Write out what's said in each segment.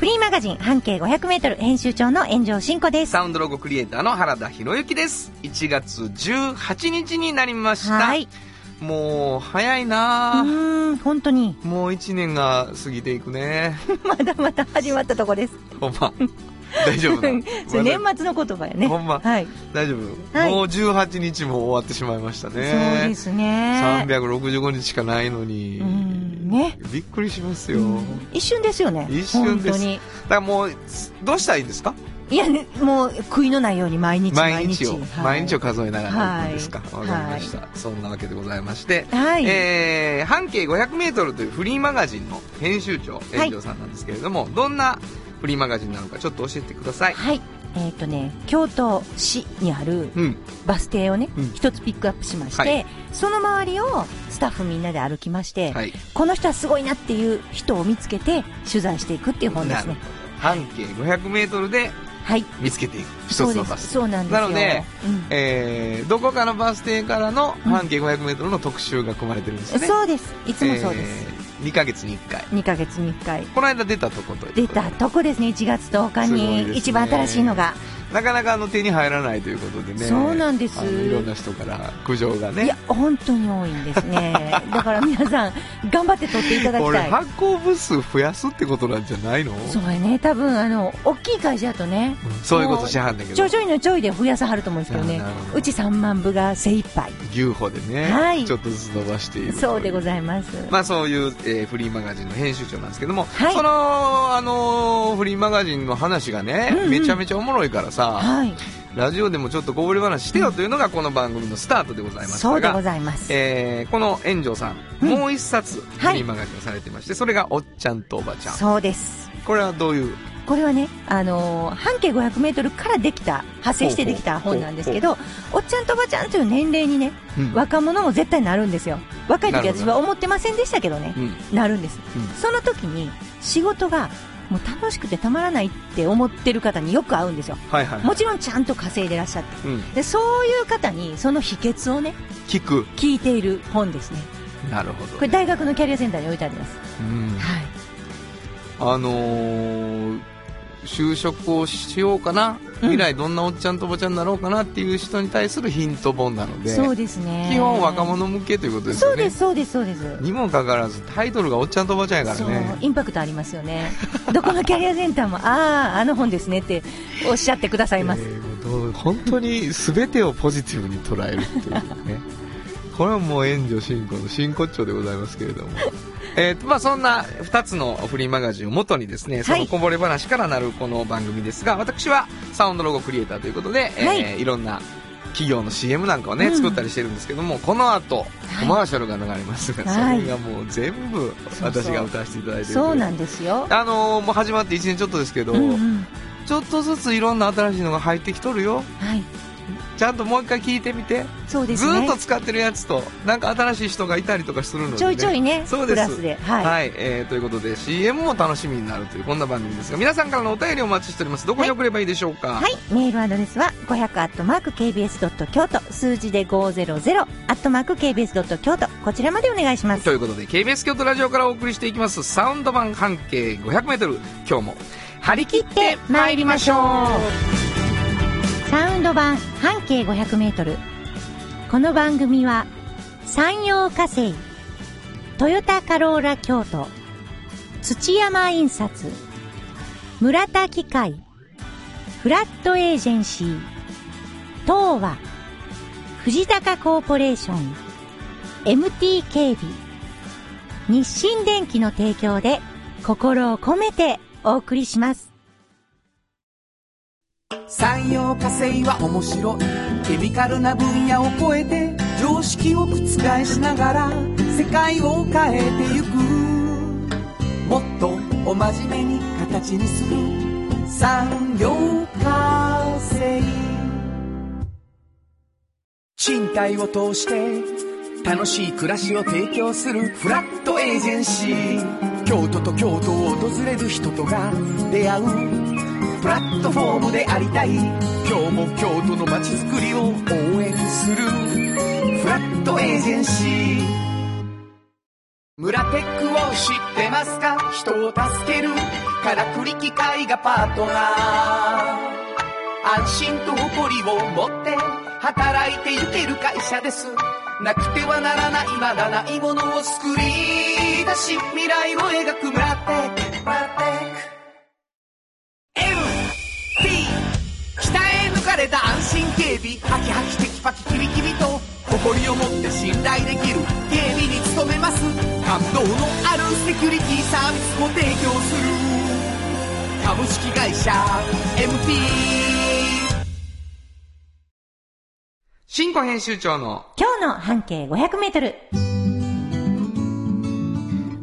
フリーマガジン半径500メートル編集長の炎上真子です。サウンドロゴクリエイターの原田博之です。1月18日になりました。はい。もう早いなぁん、本当に、もう1年が過ぎていくね。まだまだ始まったとこです。ほんま。大丈夫 年末の言葉やね。ほんま？はい。大丈夫、はいもう18日も終わってしまいましたね。そうですね。365日しかないのに。うん、ね。びっくりしますよ。うん一瞬ですよね。一瞬です。だからもう、どうしたらいいんですか？いや、ね、もう悔いのないように毎日毎日。を、はい毎日を数えながら行くんですか？わ、はいかりました、そんなわけでございまして。はい。えー、半径500メートルというフリーマガジンの編集長、炎上さんなんですけれども、どんなフリーマガジンなのかちょっと教えてください。はい。えっ、とね、京都市にあるうん。バス停をねうん、一、つピックアップしまして、はいその周りをスタッフみんなで歩きまして、はい。この人はすごいなっていう人を見つけて取材していくっていう本ですね。半径500メートルではい。見つけていく。一そうです。つのバス。そうなんですよ。なのでうんえー、どこかのバス停からの半径500メートルの特集が組まれてるんですよね。そうです。いつもそうです。えー2ヶ月に1回。2ヶ月に1回。この間出たとこと出たとこですね、1月10日すごいですねに一番新しいのが。なかなかあの手に入らないということでね。そうなんですいろんな人から苦情がね。いや、本当に多いんですね。だから皆さん、頑張って撮っていただきこれたい。発行部数増やすってことなんじゃないの？そうやね、多分あの、大きい会社だとね、うんそういうことしはんだけど。ちょいちょいのちょいで増やさはると思うんですけどねどうち3万部が精一杯。牛歩でね、はいちょっとずつ伸ばしている。そうでごいざいます。まあそういう、えーフリーマガジンの編集長なんですけども、はいその、あのーフリーマガジンの話がね、うんうんめちゃめちゃおもろいからさ、はい。ラジオでもちょっとこぼれ話してよというのがこの番組のスタートでございますそうでごが、ざいます。えーこの炎上さん、うんもう一冊フはいリーマガジンをされてまして、それがおっちゃんとおばちゃん。そうです。これはどういう？これはね、あのー半径500メートルからできた、派生してできた本なんですけど、おっちゃんとおばちゃんという年齢にね、うん若者も絶対なるんですよ。若い時私は思ってませんでしたけどね、うんなるんです。うんその時に仕事がもう楽しくてたまらないって思ってる方によく会うんですよ。はいはい。もちろんちゃんと稼いでらっしゃって。うん。で、そういう方にその秘訣をね、聞く。聞いている本ですね。なるほど。これ大学のキャリアセンターに置いてあります。うんはい。あのー、就職をしようかな、うん未来どんなおっちゃんとおばちゃんになろうかなっていう人に対するヒント本なので、そうですね。基本若者向けということですよね。そうです、そうです、そうです。にもかかわらずタイトルがおっちゃんとおばちゃんやからね。インパクトありますよね。どこのキャリアセンターも、ああ、あの本ですねっておっしゃってくださいます。えー本当に全てをポジティブに捉えるっていうね。これはもう援助進行の真骨頂でございますけれども。えーとまあ、そんな2つのフリーマガジンを元にですね、そのこぼれ話からなるこの番組ですが、私はサウンドロゴクリエイターということで、えーはいいろんな企業の CM なんかをね、うん作ったりしてるんですけども、この後、コマーシャルが流れますが、はいそれがもう全部私が歌わせていただいてるそうなんですよ。あのーもう始まって1年ちょっとですけど、うんうん。ちょっとずついろんな新しいのが入ってきとるよ。はい。ちゃんともう一回聞いてみて。そうですね。ずーっと使ってるやつと、なんか新しい人がいたりとかするので、ね。ちょいちょいね、そうです。プラスで。はい。はい、えーということで CM も楽しみになるというこんな番組ですが皆さんからのお便りをお待ちしておりますどこに送ればいいでしょうか、はい。メールアドレスは500アットマーク KBS ドット京都数字で500アットマーク KBS ドット京都こちらまでお願いします。ということで KBS 京都ラジオからお送りしていきますサウンド版半径 500m 今日も張り切って参りましょうサウンド版半径500メートル。この番組は山陽火星、トヨタカローラ京都、土山印刷、村田機械、フラットエージェンシー、東和、藤高コーポレーション、MT 警備、日清電機の提供で心を込めてお送りします。産業化成は面白い。ケミカルな分野を超えて常識を覆しながら世界を変えてゆく。もっとお真面目に形にする。産業化成。賃貸を通して楽しい暮らしを提供する。フラットエージェンシー。京都と京都を訪れる人とが出会う。プラットフォームでありたい。今日も京都の街づくりを応援する。フラットエージェンシー。村テックを知ってますか？人を助ける。からくり機械がパートナー。安心と誇りを持って働いていける会社です。なくてはならないまだないものを作り出し未来を描く村テック村テック。れた安心警備ハキハキテキパキキビキビと誇りを持って信頼できる警備に努めます。感動のあるセキュリティサービスも提供する。株式会社 MT 新庫編集長の今日の半径500メートル。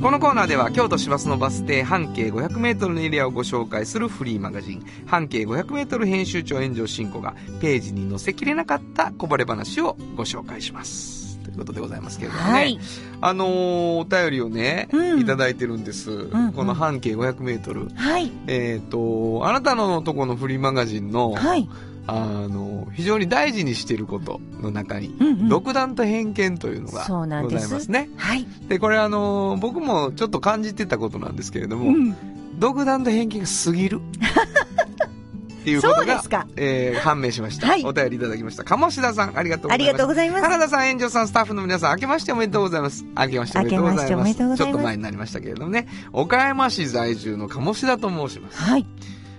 このコーナーでは京都市バスのバス停半径 500m のエリアをご紹介するフリーマガジン半径 500m 編集長炎上進行がページに載せきれなかったこぼれ話をご紹介します。ということでございますけれどもね。はい。あのーお便りをね、うんいただいてるんです。んこの半径 500m。はい。えっ、と、あなたのとこのフリーマガジンの、はい。あの、非常に大事にしていることの中に、うんうん独断と偏見というのがございますね。はい。で、これあの、僕もちょっと感じてたことなんですけれども、うん。独断と偏見が過ぎる。っていうことが。えー判明しました。はいお便りいただきました。鴨志田さん、ありがとうございます。ありがとうございます。原田さん、炎上さん、スタッフの皆さん、明けましておめでとうございます。明けましておめでとうございます。明けましておめでとうございますちょっと前になりましたけれどもね。岡山市在住の鴨志田と申します。はい。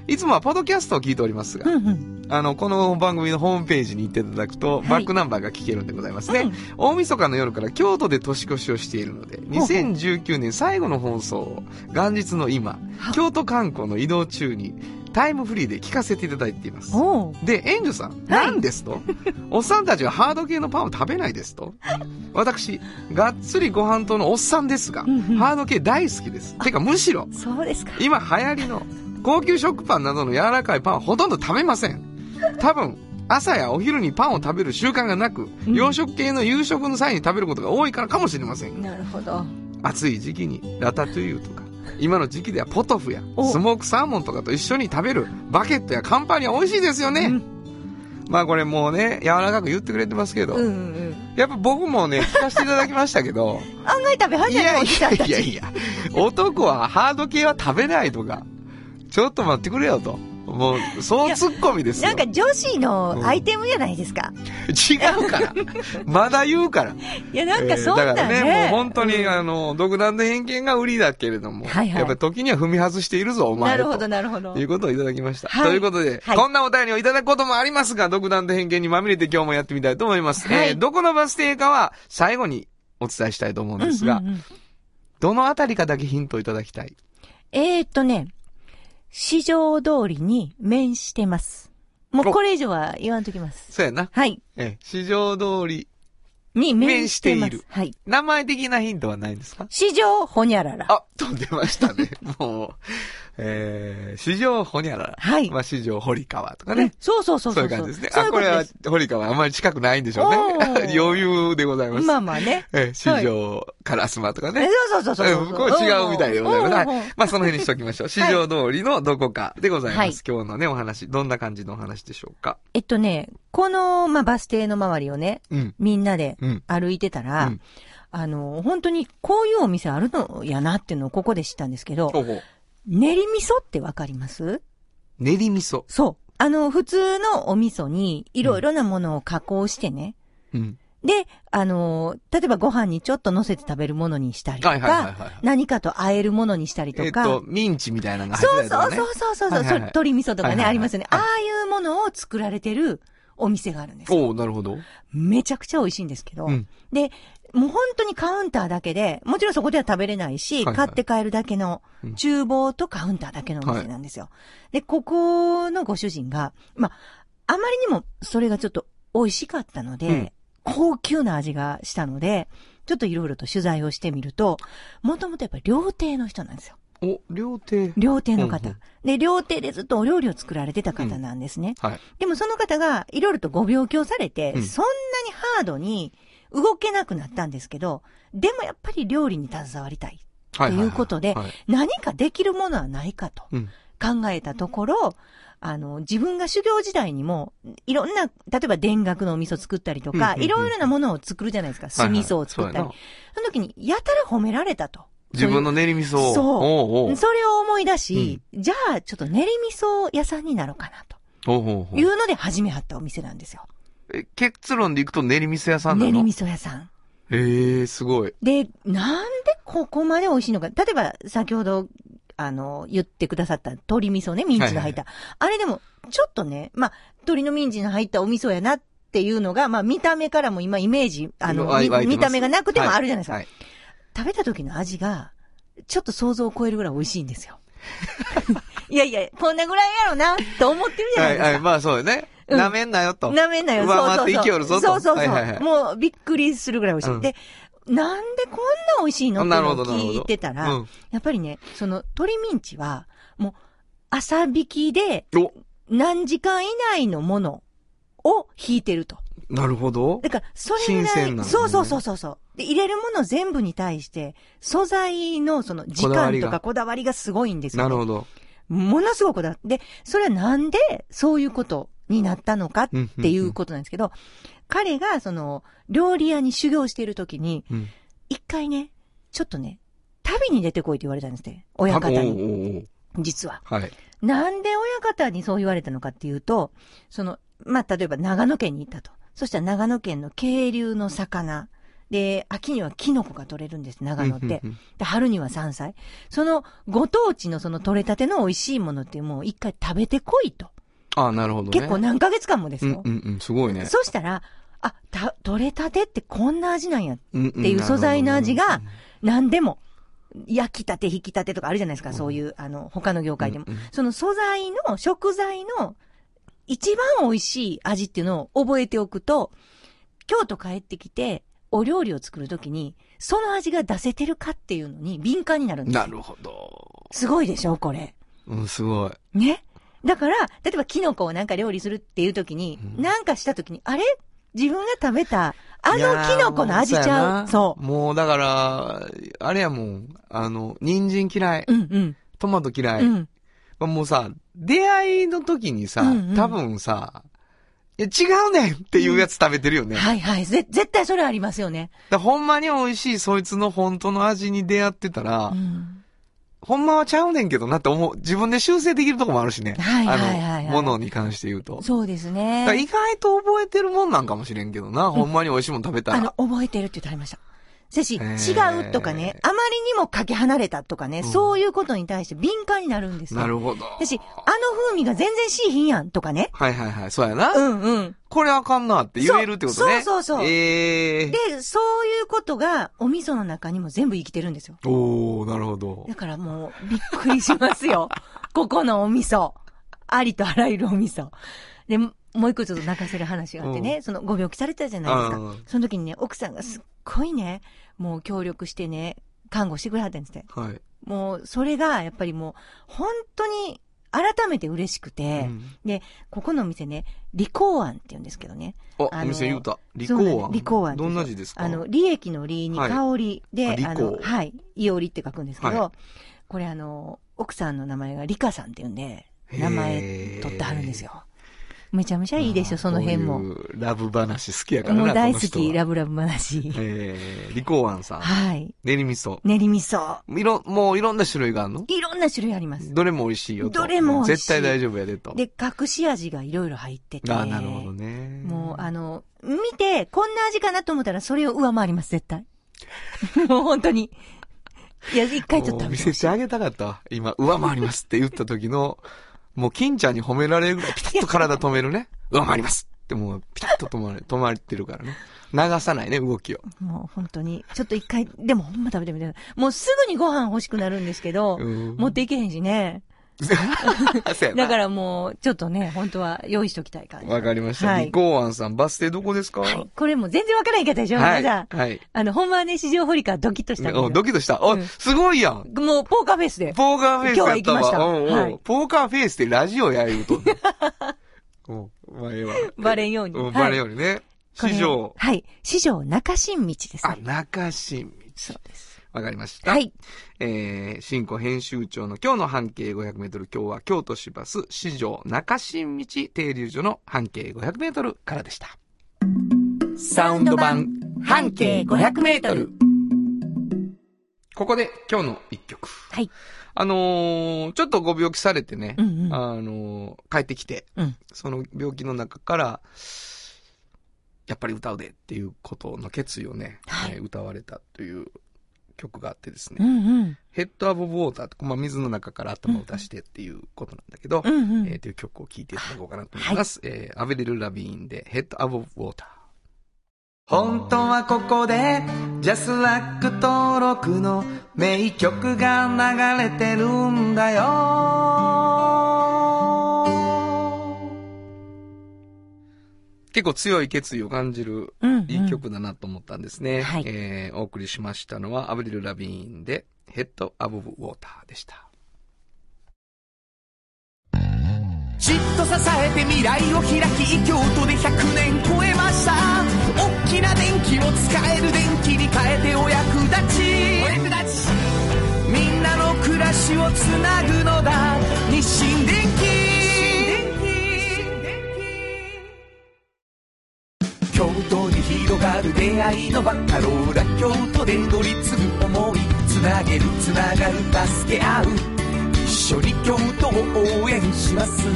いつもはポッドキャストを聞いておりますが、うんうん。あの、この番組のホームページに行っていただくと、はいバックナンバーが聞けるんでございますね。うん大晦日の夜から京都で年越しをしているので、ほうほう2019年最後の放送を元日の今、京都観光の移動中にタイムフリーで聞かせていただいています。で、エンジョさん、なんですと？おっさんたちはハード系のパンを食べないですと？私、がっつりご飯とのおっさんですが、うんうんハード系大好きです。てか、むしろ、そうですか。今流行りの高級食パンなどの柔らかいパンはほとんど食べません。多分、朝やお昼にパンを食べる習慣がなく、うん洋食系の夕食の際に食べることが多いからかもしれません。なるほど。暑い時期にラタトゥイユとか、今の時期ではポトフやおスモークサーモンとかと一緒に食べるバケットやカンパーニャ美味しいですよね。うんまあこれもうね、柔らかく言ってくれてますけど、うんうん。やっぱ僕もね、聞かせていただきましたけど、案外食べ始めたい。やいやいや、男はハード系は食べないとか、ちょっと待ってくれよと。もう、そうツッコミですよ。なんか女子のアイテムじゃないですか。違うから。まだ言うから。いや、なんかそんなえーだからね、もうね。本当に、うんあの、独断と偏見が売りだけれども、はいはいやっぱり時には踏み外しているぞ、お前と。なるほど、なるほどとい。うことをいただきました。はいということで、はいこんなお便りをいただくこともありますが、独断と偏見にまみれて今日もやってみたいと思います。はいえーどこのバス停かは最後にお伝えしたいと思うんですが、うんうんうんどのあたりかだけヒントをいただきたい？えーっとね、市場通りに面してます。もうおこれ以上は言わんときます。そうやな。はい。えー市場通り、に面してます。面しているはい。名前的なヒントはないんですか？市場ほにゃらら。あ、飛んでましたね。もう、えー、市場ほにゃらら。はいまあ、市場堀川とかうんね。そうそうそうそうう。そいう感じですね。あ、これは。堀川あまり近くないんでしょうね 余裕でございます。まあまあね。えー、市場烏丸とかえね。そうそうそうそうそう。うんこれ違うみたいでございます。うんうんはい。まあ、その辺にしときましょう。市場通りのどこかでございます。はい今日のね、お話。どんな感じのお話でしょうか？えっとね、この、まあ、バス停の周りをね、うん。みんなでうん。歩いてたら、うんあの、本当にこういうお店あるのやなっていうのをここで知ったんですけど。練り味噌ってわかります？練り味噌。そう。あの、普通のお味噌にいろいろなものを加工してね。うん。で、あの、例えばご飯にちょっと乗せて食べるものにしたりとか、はい。何かと和えるものにしたりとか。えっと、ミンチみたいなのがそ入ってたりとかね。うそうそうそうそう、はいはいはい鶏味噌とかね、はいはいはいありますよね。はいああいうものを作られてるお店があるんですおなるほど。めちゃくちゃ美味しいんですけど。うんで、もう本当にカウンターだけで、もちろんそこでは食べれないし、はいはい買って帰るだけのうん厨房とカウンターだけのお店なんですよ。で、ここのご主人が、まあ、あまりにもそれがちょっと美味しかったので、うん高級な味がしたので、ちょっといろいろと取材をしてみると、もともとやっぱり料亭の人なんですよ。お、料亭。料亭の方うんうん。で、料亭でずっとお料理を作られてた方なんですね。はい。でもその方がいろいろとご病気をされて、うんそんなにハードに動けなくなったんですけど、でもやっぱり料理に携わりたい。はい。ということではい。何かできるものはないかとうん。考えたところ、あの、自分が修行時代にも、いろんな、例えば田楽のお味噌作ったりとか、うんうんうんいろいろなものを作るじゃないですか。酢味噌を作ったり。はいはいその時に、やたら褒められたと。自分の練り味噌を。そうそれを思い出し、じゃあ、ちょっと練り味噌屋さんになろうかなと。いうので始めはったお店なんですよ。え結論でいくと練り味噌屋さんなの？練り味噌屋さん。ええすごい。で、なんでここまで美味しいのか。例えば、先ほど、あの、言ってくださった鶏味噌ね、ミンチの入った。あれでも、ちょっとね、まあ、鶏のミンチの入ったお味噌やなっていうのが、まあ、見た目からも今イメージ、あの、見た目がなくてもあるじゃないですか。はい。食べた時の味が、ちょっと想像を超えるぐらい美味しいんですよ。いやいや、こんなぐらいやろな、と思ってるじゃなはいい、ですか。はい、まあそうよね。うん舐めんなよと。なめんなよ、上回って。生きよるぞとそうそうそう。はいはいはいもうびっくりするぐらい美味しい。うんで、なんでこんな美味しいの？ってなるほど、なるほど。聞いてたら、うん。やっぱりね、その鶏ミンチは、もう、朝引きでお、何時間以内のものを引いてると。なるほど。だから、それぐらい、なのねそうそうそうそうそう。で、入れるもの全部に対して、素材のその時間とこだわりがかこだわりがすごいんですよ、ね。なるほど。ものすごくこだわって。で、それはなんでそういうことになったのかっていうことなんですけど、彼がその、料理屋に修行している時に、うん。一回ね、ちょっとね、旅に出てこいって言われたんですって。親方に。実は。はい。なんで親方にそう言われたのかっていうと、その、まあ、例えば長野県に行ったと。そしたら長野県の渓流の魚。で、秋にはキノコが取れるんです、長野って。で、春には山菜。その、ご当地のその取れたての美味しいものってもう一回食べてこいと。ああ、なるほどね。結構何ヶ月間もですよ。うんうんうん、すごいね。そしたら、あ、た、取れたてってこんな味なんや。うんうんっていう素材の味が何でも。焼きたて、引きたてとかあるじゃないですか。そういう、あの、他の業界でも。うんうんその素材の、食材の一番美味しい味っていうのを覚えておくと、京都帰ってきて、お料理を作るときに、その味が出せてるかっていうのに敏感になるんですよ。なるほど。すごいでしょ、これ。うん、すごい。ね。だから、例えばキノコをなんか料理するっていうときに、うんなんかしたときに、あれ？自分が食べた、あのキノコの味ちゃう？そうもうだから、あれやもん、あの、人参嫌い、う。うんうん。トマト嫌い。うん。もうさ、出会いの時にさ、うんうん多分さ、いや違うねんっていうやつ食べてるよね。だかはいはい。ぜ、絶対それありますよね。らほんまに美味しいそいつの本当の味に出会ってたら、うん。ほんまはちゃうねんけどなって思う。自分で修正できるとこもあるしね。はいはいはいはいあの、ものに関して言うと。そうですね。意外と覚えてるもんなんかもしれんけどな。ほんまに美味しいもん食べたら。あの、覚えてるって言ってありました。せし、違うとかね、あまりにもかけ離れたとかね、うんそういうことに対して敏感になるんですよ。なるほど。せし、あの風味が全然しいひんやんとかね。はいはいはい。そうやな。うんうん。これあかんなって言えるってことね。そうそうそうそうええで、そういうことがお味噌の中にも全部生きてるんですよ。おー、なるほど。だからもう、びっくりしますよ。ここのお味噌。ありとあらゆるお味噌。で、もう一個ちょっと泣かせる話があってね、そのご病気されてたじゃないですかうん。その時にね、奥さんがすっごいね、もう協力してね、看護してくれはったんですって。はい。もう、それが、やっぱりもう、本当に、改めて嬉しくて、うんで、ここのお店ね、利口庵って言うんですけどね。あ、お店言うた。利口庵。利口庵どんな字ですか？あの、利益の利にはい香りで、あ利口あの、はい、いおりって書くんですけど、はこれあの、奥さんの名前がリカさんって言うんで、名前取ってはるんですよ。めちゃめちゃいいでしょ、その辺も。ラブ話好きやからな。もう大好き、ラブラブ話。えー、利口庵さん。はい。練り味噌。練り味噌。いろ、もういろんな種類があるの？いろんな種類あります。どれも美味しいよと。どれも美味しい絶対大丈夫やでと。で、隠し味がいろいろ入ってて。あなるほどね。もう、あの、見て、こんな味かなと思ったら、それを上回ります、絶対。もう本当に。いや、一回ちょっと見せてあげたかったわ。今、上回りますって言った時の、もう金ちゃんに褒められるぐらいピタッと体止めるね。上回りますってもうピタッと止まる、止まってるからね。流さないね、動きを。もう本当に、ちょっと一回、でもほんま食べてみて。もうすぐにご飯欲しくなるんですけど、うん持っていけへんしね。だからもう、ちょっとね、本当は用意しときたい感じ。わかりました。はいリコーアンさん、バス停どこですか？はい。これも全然わからん言い方でしょ、はい。皆さん。はい。あの、ほんまはね、市場堀川ドキッとしたドキッとした。お、うんすごいやん。もう、ポーカーフェイスで。ポーカーフェイス。今日は行きましたうんうんはいポーカーフェイスってラジオや言うとん。ま あ、ええわ。バレんようにバレんようにね。市場。はい。市場中新道ですあ、ね。中新道。そうです。わかりました。はい。えー、新庫編集長の今日の半径500メートル、今日は京都市バス市場中新道停留所の半径500メートルからでした。サウンド版半径500メートル。ここで今日の一曲。はい。あのーちょっとご病気されてね、うんうんあのー帰ってきて、うんその病気の中から、やっぱり歌うでっていうことの決意をね、はいえー歌われたという曲があってですね、うんうん。ヘッドアブウォーターって、まあ、水の中から頭を出してっていうことなんだけど、うんうん。えーという曲を聴いていただこうかなと思います。えーアベリル・ラビーンでヘッドアブウォーター。本当はここでジャスラック登録の名曲が流れてるんだよ結構強い決意を感じるうんうん。いい曲だなと思ったんですね。はい。えーお送りしましたのはアブリル・ラビーンでヘッド・アブ・ウォーターでした。じっと支えて未来を開き京都で100年超えました。大きな電気を使える電気に変えてお役立ち。お役立ち。みんなの暮らしをつなぐのだ。日清広がる出会いのバカローラ京都で乗り継ぐ思いつなげるつながる助け合う。一緒に京都を応援します。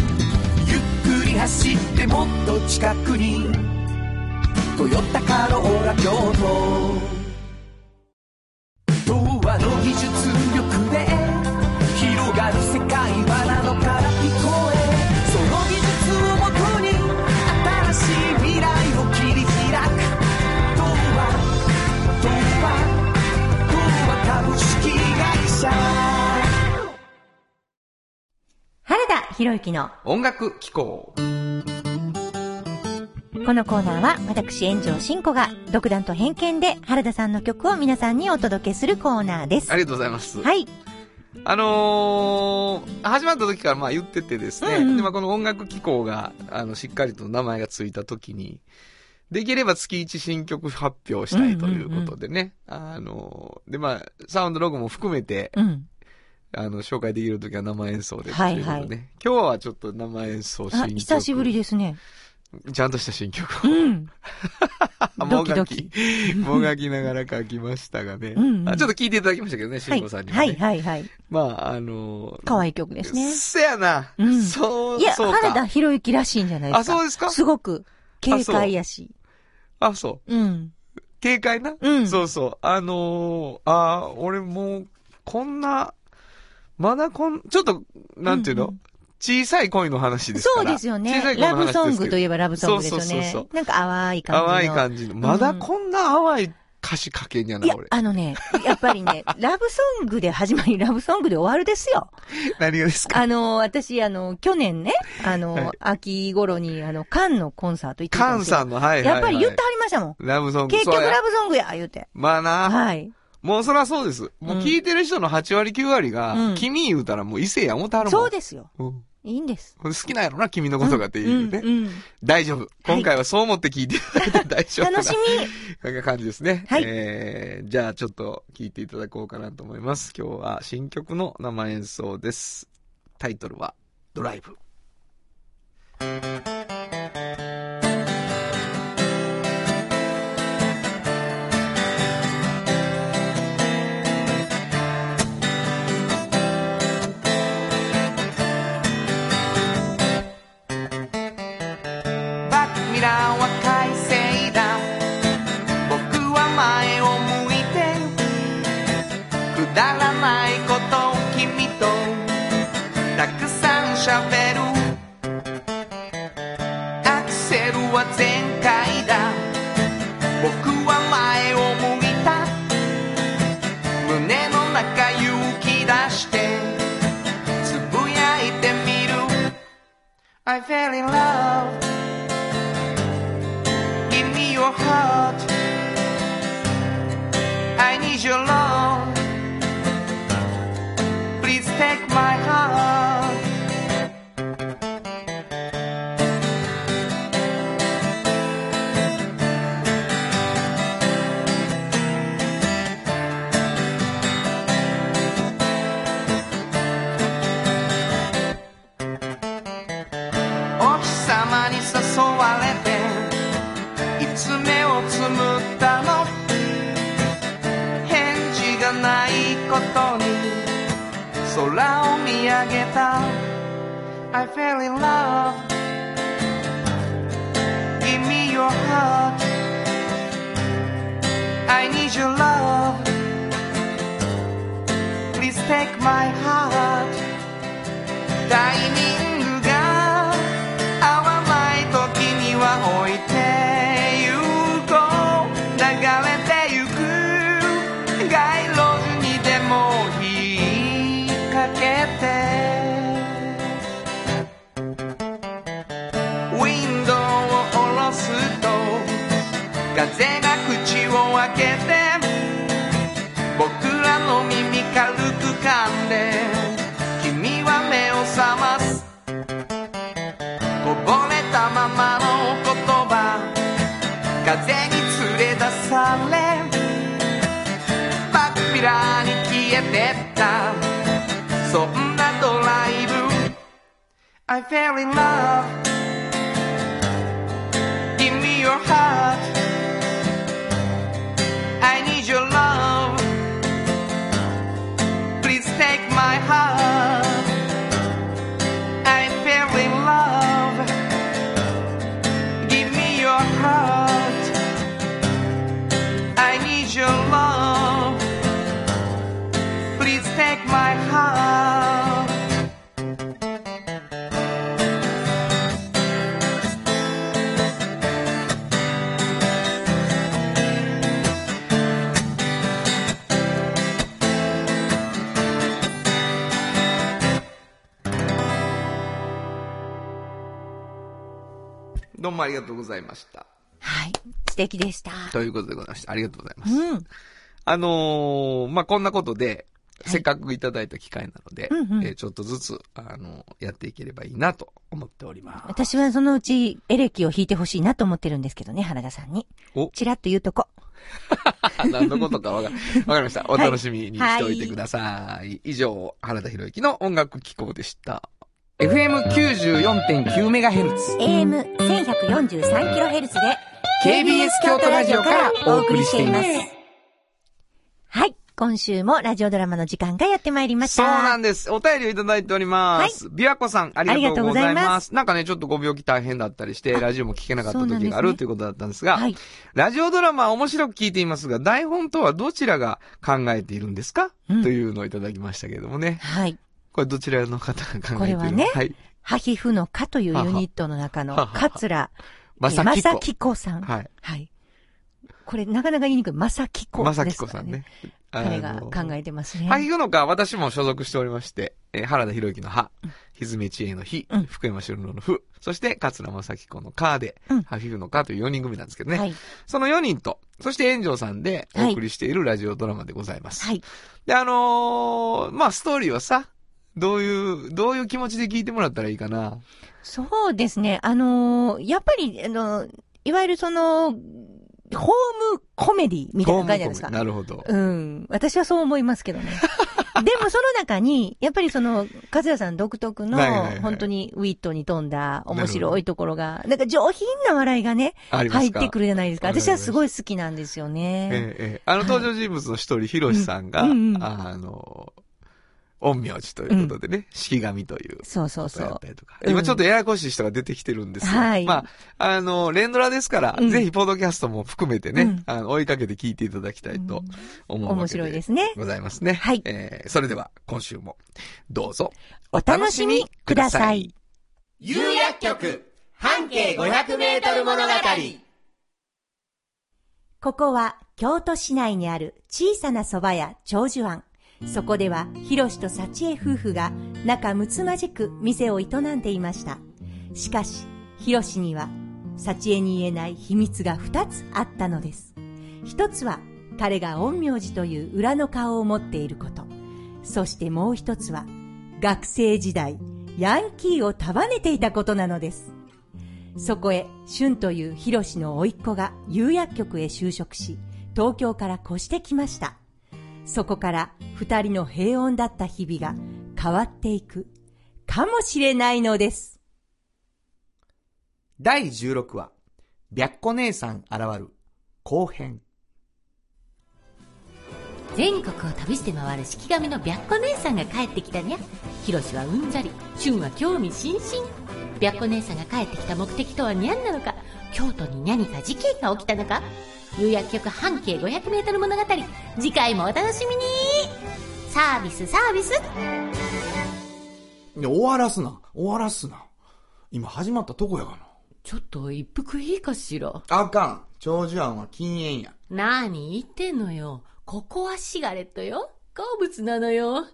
ゆっくり走ってもっと近くに「トヨタカローラ京都」童話の技術力原田博之の音楽機構。このコーナーは私炎上真子が独断と偏見で原田さんの曲を皆さんにお届けするコーナーです。ありがとうございます。はい。あのー始まった時からまあ言っててですね、うんうんでまあこの音楽機構が、あの、しっかりと名前がついた時に、できれば月一新曲発表したいということでね、あのーでまあ、サウンドログも含めて、うん。あの、紹介できる時は生演奏でね、はいはい今日はちょっと生演奏新あ、曲。久しぶりですね。ちゃんとした新曲を。うん。あドキドキ。もがきながら書きましたがね。うんうんあちょっと聞いていただきましたけどね、はい。慎吾さんにも、ね。はい、はい、はい。まあ、あのー可愛い曲ですね。せやな。うんそう、いや、そうか。原田博之らしいんじゃないですか。あそうですか？すごく、軽快やし。あ、そう。うん。軽快な？うんそうそう。あのー、あー俺もう、こんな、まだこん、ちょっと、なんていうの、うんうん小さい恋の話ですから。そうですよねラブソングといえばラブソングですよそうそうそうね。なんか淡い感じの。淡い感じの。まだこんな淡い歌詞書けんやな、いや俺、。あのね、やっぱりね、ラブソングで始まり、ラブソングで終わるですよ。何がですか？あの、私、あの、去年ね、あの、はい秋頃に、あの、カンのコンサート行ってたカンんですよ。さんの、はいはい、はい。やっぱり言ってはりましたもん。ラブソング。結局ラブソングや、言うて。まあな、はい。もうそらそうです。もう聞いてる人の8割9割が、うん君言うたらもう異性や思ってはるもん。そうですよ。うんいいんです。好きなんやろな、君のことがっていうね。うんうん大丈夫。今回はそう思って聞いていただいて大丈夫な。楽しみ。み。な感じですね。はいえー、じゃあちょっと聞いていただこうかなと思います。今日は新曲の生演奏です。タイトルは、ドライブ。Fell in love I a guitar. I fell in love. Give me your heart. I need your love. Please take my heart. Die I fell in love どうもありがとうございました。はい。素敵でした。ということでございました。ありがとうございます。うん。あのーまあ、こんなことで、せっかくいただいた機会なので、うんうんえーちょっとずつ、あのやっていければいいなと思っております。私はそのうちエレキを弾いてほしいなと思ってるんですけどね、原田さんに。おチラッと言うとこ。何のことかわかわかりました。お楽しみにしておいてください。以上、原田博之の音楽機構でした。FM94.9MHz AM1143kHz で KBS 京都ラジオからお送りしています。はい。今週もラジオドラマの時間がやってまいりましそうた。なんです。お便りをいただいております。琵琶湖さん、ありがとうございありがとうございま。ますなんかね、ちょっとご病気大変だったりして、ラジオも聞けなかった時があるということだったんですが、はい。ラジオドラマは面白く聞いていますが、台本とはどちらが考えているんですか、うんというのをいただきましたけれどもね。はい。これどちらの方が考えているこれはねはい。ハヒフのカというユニットの中の桂まさきこ。まさん。はい。はい。これなかなか言いにくい。まさきこまさですからきこさんね。。彼が考ええてますね。はい、行くのか、私も所属しておりまして、えー原田博之の歯、ひずめ知恵の日、うん福山修郎のふ、そして桂正樹子のカーで、うんハフィフのカーという4人組なんですけどね。はい。その4人と、そして炎上さんでお送りしているラジオドラマでございます。はい。で、あのーまあ、ストーリーはさ、どういう、どういう気持ちで聞いてもらったらいいかな？そうですね。あのーやっぱり、あのーいわゆるその、ホームコメディみたいな感じじゃないですか。なるほど。うん。私はそう思いますけどね。でもその中に、やっぱりその、和也さん独特の本当にウィットに富んだ面白いところが、なんか上品な笑いがね、入ってくるじゃないですか。私はすごい好きなんですよね。ええええあの登場人物の一人、ひろしさんが、うんうんうんあの、陰陽師ということでね、式神という。そうそうそうやった。りとか。うん今ちょっとややこしい人が出てきてるんですよ。はいまあ、あの、連ドラですから、うんぜひポッドキャストも含めてね、うんあの、追いかけて聞いていただきたいと思うわけ面白いですね。ございますね。はいえー、それでは、今週も、どうぞ。お楽しみください。有薬局半径500メートル物語ここは京都市内にある小さな蕎麦屋長寿庵。そこでは、ひろしと幸恵夫婦が仲睦まじく店を営んでいました。しかし、ヒロシには、幸恵に言えない秘密が二つあったのです。一つは、彼が陰陽師という裏の顔を持っていること。そしてもう一つは、学生時代、ヤンキーを束ねていたことなのです。そこへ、俊というヒロシの甥っ子が釉薬局へ就職し、東京から越してきました。そこから二人の平穏だった日々が変わっていく、かもしれないのです。第16話、白子姉さん現る、後編。全国を旅して回る式神の白子姉さんが帰ってきたにゃヒロシはうんざり俊は興味津々白子姉さんが帰ってきた目的とはにゃんなのか京都に何か事件が起きたのか？釉薬局半径 500m 物語次回もお楽しみにサービスサービス終わらすな。終わらすな。今始まったとこやがちょっと一服いいかしら？な。あかん。長寿案は禁煙や。何言ってんのよここはシガレットよ好物なのよ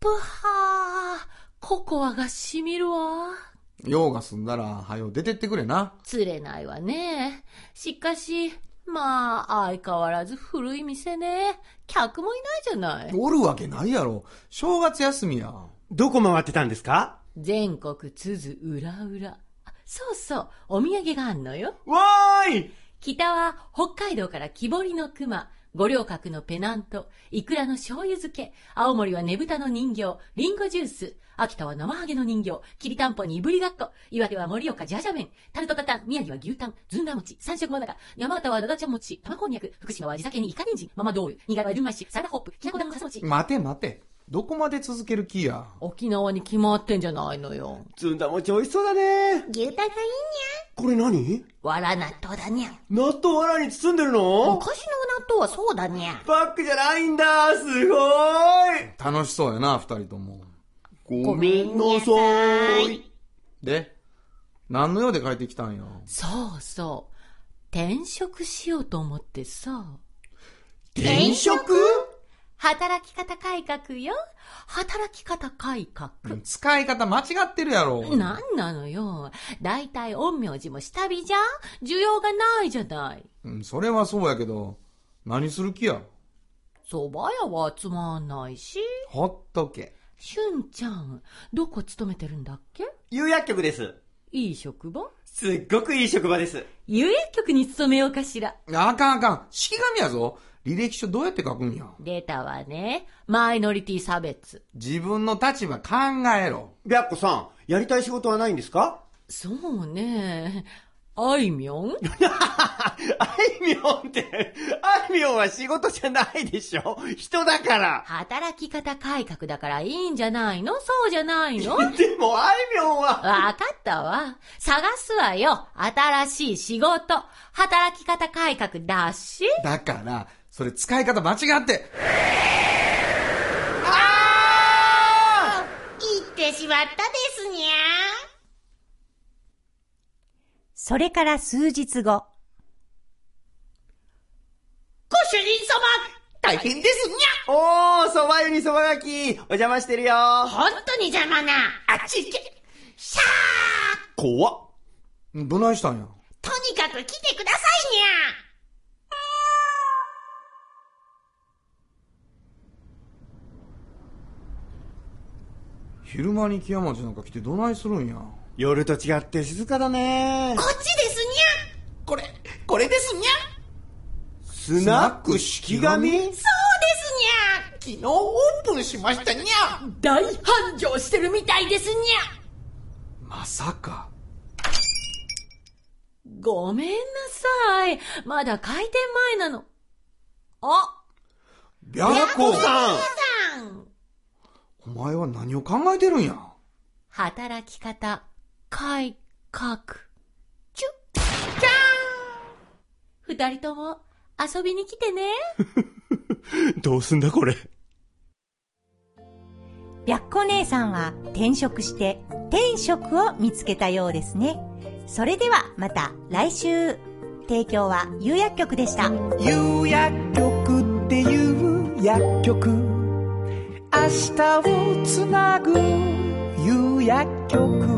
ぷはーココアがしみるわ用が済んだら、はよ出てってくれな。釣れないわね。しかし、まあ、相変わらず古い店ね。客もいないじゃない。おるわけないやろ。正月休みや。どこ回ってたんですか？全国津々浦々。あそうそう、お土産があんのよ。わーい北は北海道から木彫りの熊、五稜郭のペナント、イクラの醤油漬け、青森はねぶたの人形、リンゴジュース、秋田は生ハゲの人形、きりたんぽにいぶりがっこ、岩手は盛岡じゃじゃ麺、タルトタタン、宮城は牛タン、ずんだ餅、三色もなか、山形はだだちゃん餅、玉こんにゃく、福島は地酒にイカ人参、ママ豆腐、新潟は純米酒、サラダホップ、きなこ団子挟餅。待て待て。どこまで続ける気や？沖縄に決まってんじゃないのよ。ずんだ餅美味しそうだね。牛タンがいいにこれ何？ゃ。わら納豆だにゃ。納豆わらに包んでるの？昔の納豆はそうだにゃ。パックじゃないんだすごーい楽しそうやな、二人とも。ごめんなさい。で、何の用で帰ってきたんや？そうそう。転職しようと思ってさ。転職？働き方改革よ。働き方改革。使い方間違ってるやろ。なんなのよ。だいたい陰陽師も下火じゃん需要がないじゃない。うん、それはそうやけど、何する気や？蕎麦屋はつまんないし。ほっとけ。しゅんちゃん、どこ勤めてるんだっけ？釉薬局です。いい職場？すっごくいい職場です。有薬局に勤めようかしら。あかんあかん。式神やぞ。履歴書どうやって書くんや？出たわね。マイノリティ差別。自分の立場考えろ。白子さん、やりたい仕事はないんですか？そうね。あいみょん？あいみょんって、あいみょんは仕事じゃないでしょ？人だから。働き方改革だからいいんじゃないの？そうじゃないの？わでも、あいみょんは、かったわ。探すわよ。新しい仕事。働き方改革だし。だから、それ使い方間違って。言ってしまったですにゃそれから数日後、ご主人様大変ですにおー、蕎麦湯に蕎麦がき、お邪魔してるよ。本当に邪魔な。あっち行け。シャー怖っ。ゃどないしたんや？とにかく来てくださいにゃ昼間に木屋町なんか来てどないするんや？夜と違って静かだね。こっちですにこれ、これですにゃスナック式神？ゃそうですにゃ昨日オープンしましたにゃ大繁盛してるみたいですにゃまさか。ごめんなさい。まだ開店前なの。あ、白子さんさんお前は何を考えてるんや？働き方、改革。チュッ、じゃーん二人とも遊びに来てね。どうすんだこれ。白子姉さんは転職して転職を見つけたようですね。それではまた来週。提供は有薬局でした。有薬局っていう薬局明日をつなぐ有薬局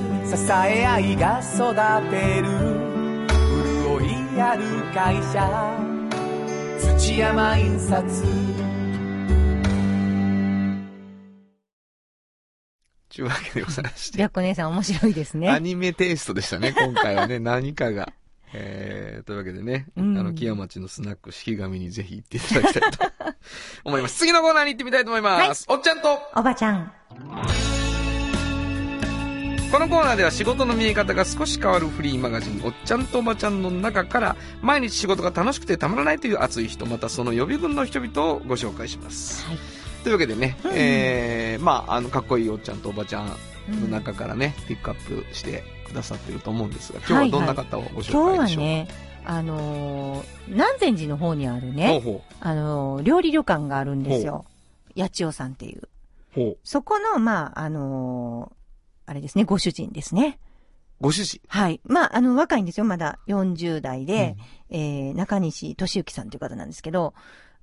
支え合いが育てる潤いある会社土山印刷ちゅうわけでございまして。白子姉さん面白いですアね。ニメテイストでしたね、今回はね、何かが。えー、というわけでね、うんあの、木屋町のスナック、式神にぜひ行っていただきたいと思います。次のコーナーに行ってみたいと思います。おっちゃんとおばちゃん。このコーナーでは仕事の見え方が少し変わるフリーマガジン、おっちゃんとおばちゃんの中から、毎日仕事が楽しくてたまらないという熱い人、またその予備軍の人々をご紹介します。はい。というわけでね、うんえー、まあ、あの、かっこいいおっちゃんとおばちゃんの中からね、ピックアップしてくださってると思うんですが、今日はどんな方をご紹介でしょうか、はね、あのー南禅寺の方にあるね、あのー料理旅館があるんですよ。八千代さんっていう。そこの、まあ、あのーあれですね、ご主人ですね。ご主人？はい。まあ、あの、若いんですよ。まだ40代で、えー、中西俊之さんという方なんですけど、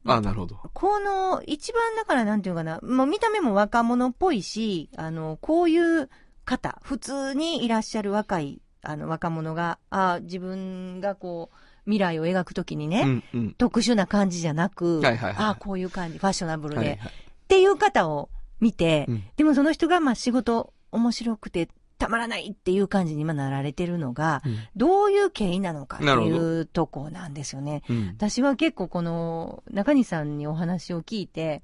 あ、なるほど。この、一番だからなんていうかな、もう見た目も若者っぽいし、あの、こういう方、普通にいらっしゃる若い、あの、若者が、あ自分がこう、未来を描くときにね、うん、うん。特殊な感じじゃなく、はいはいはいあこういう感じ、ファッショナブルで、はいはい。っていう方を見て、うんでもその人がまあ仕事面白くてたまらないっていう感じに今なられてるのが、うんどういう経緯なのかっていうとこなんですよね。うん。私は結構この中西さんにお話を聞いて、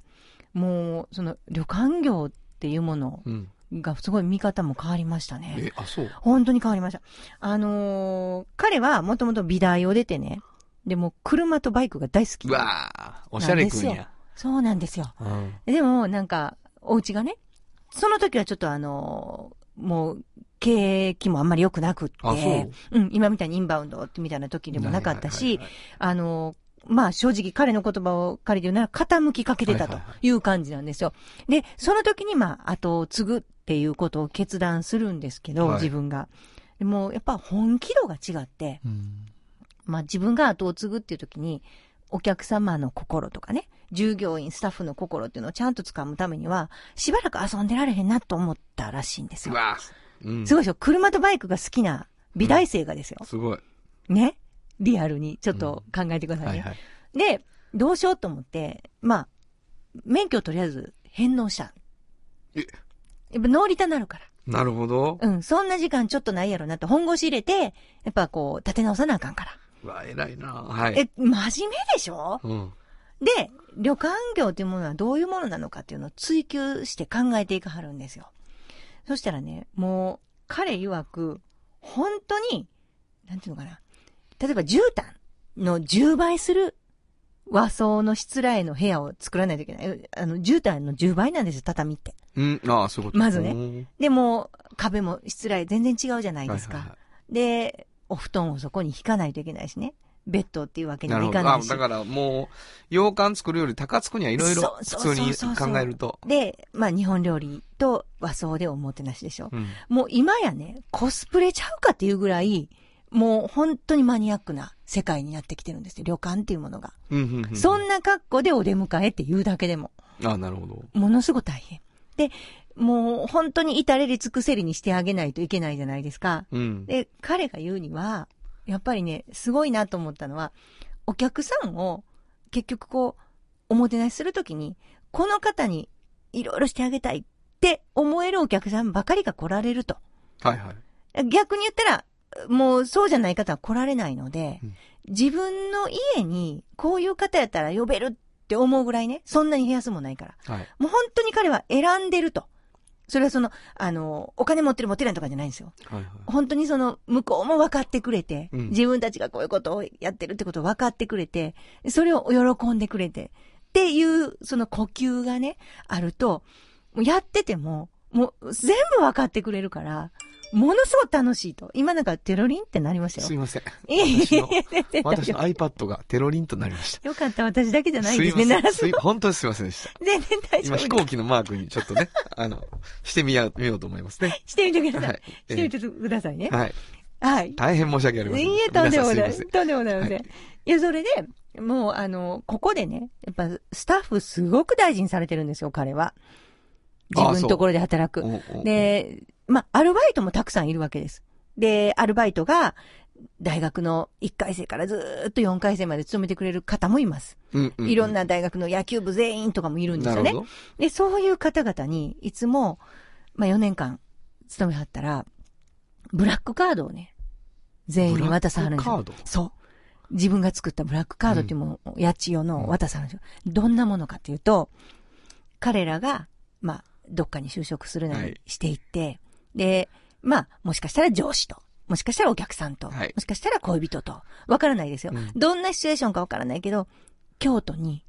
もうその旅館業っていうものうん。がすごい見方も変わりましたね。え、あ、そう。本当に変わりました。あのー彼はもともと美大を出てね、でも車とバイクが大好きうわーおしゃれくんや。そうなんですよ。うん。でも、なんか、お家がね、その時はちょっとあのーもう、景気もあんまり良くなくって、ううん、今みたいにインバウンドみたいな時でもなかったしあのーまあ正直彼の言葉を借りて言うなら傾きかけてたという感じなんですよ。で、その時にまあ後を継ぐっていうことを決断するんですけど、はい自分が。でもやっぱ本気度が違って、うん。まあ自分が後を継ぐっていう時に、お客様の心とかね、従業員、スタッフの心っていうのをちゃんと掴むためには、しばらく遊んでられへんなと思ったらしいんですよ。うわーうん。すごいでしょ車とバイクが好きな美大生がですよ。すごい。ね？リアルにちょっと考えてくださいね。はいはい。で、どうしようと思って、まあ、免許をとりあえず返納した。え？やっぱ乗りたなるから。なるほど。うん、そんな時間ちょっとないやろなって本腰入れて、やっぱこう、立て直さなあかんから。うわ、偉いなはい。え、真面目でしょ？うん。で、旅館業というものはどういうものなのかっていうのを追求して考えていかはるんですよ。そしたらね、もう、彼曰く、本当に、なんていうのかな。例えば、絨毯の10倍する和装のしつらえの部屋を作らないといけない。あの、絨毯の10倍なんですよ、畳って。うん、ああ、そういうことまずねうんでも、壁もしつらえ全然違うじゃないですか。はいはいはで、お布団をそこに引かないといけないしね。ベッドっていうわけになるほど。あ、もいかないし。だからもう、洋館作るより高作にはいろいろ普通に考えると。で、まあ日本料理と和装でおもてなしでしょ。うん。もう今やね、コスプレちゃうかっていうぐらい、もう本当にマニアックな世界になってきてるんですよ。旅館っていうものが。うん、うん、うん。そんな格好でお出迎えって言うだけでも、あなるほど。ものすごく大変。で、もう本当に至れり尽くせりにしてあげないといけないじゃないですか。うん。で、彼が言うには、やっぱりね、すごいなと思ったのは、お客さんを結局こう、おもてなしするときに、この方にいろいろしてあげたいって思えるお客さんばかりが来られると。はいはい。逆に言ったら、もうそうじゃない方は来られないので、うん自分の家にこういう方やったら呼べるって思うぐらいね、そんなに部屋数もないから。はい。もう本当に彼は選んでると。それはその、あの、お金持ってる持ってないとかじゃないんですよ。はいはい。本当にその、向こうも分かってくれて、うん自分たちがこういうことをやってるってことを分かってくれて、それを喜んでくれて、っていう、その呼吸がね、あると、やってても、もう全部分かってくれるから、ものすごく楽しいと。今なんかテロリンってなりましたよ。すいません。私の私の iPad がテロリンとなりました。よかった、私だけじゃないんですね。すいません。鳴らす本当にすいませんでした。全然大丈今夫飛行機のマークにちょっとね、あの、してみよう、見ようと思いますね。してみてください。はいしてみてくださいね。はい。はい。大変申し訳ありません。いいえ、とんでもない。とんでもないません。はいいや、それで、もう、あの、ここでね、やっぱ、スタッフすごく大事にされてるんですよ、彼は。自分のところで働く。で、まあ、アルバイトもたくさんいるわけです。で、アルバイトが、大学の1回生からずーっと4回生まで勤めてくれる方もいます。うんうんいろんな大学の野球部全員とかもいるんですよねなるほ。ど。で、そういう方々に、いつも、まあ、4年間勤めはったら、ブラックカードをね、全員に渡さはるんですよブラック。カード？そう。自分が作ったブラックカードっていうものを、八千代の渡さはるんですよ。どんなものかっていうと、彼らが、まあ、どっかに就職するなはいりしていって、で、まあ、もしかしたら上司と、もしかしたらお客さんと、はいもしかしたら恋人と、わからないですよ、うんどんなシチュエーションかわからないけど、京都に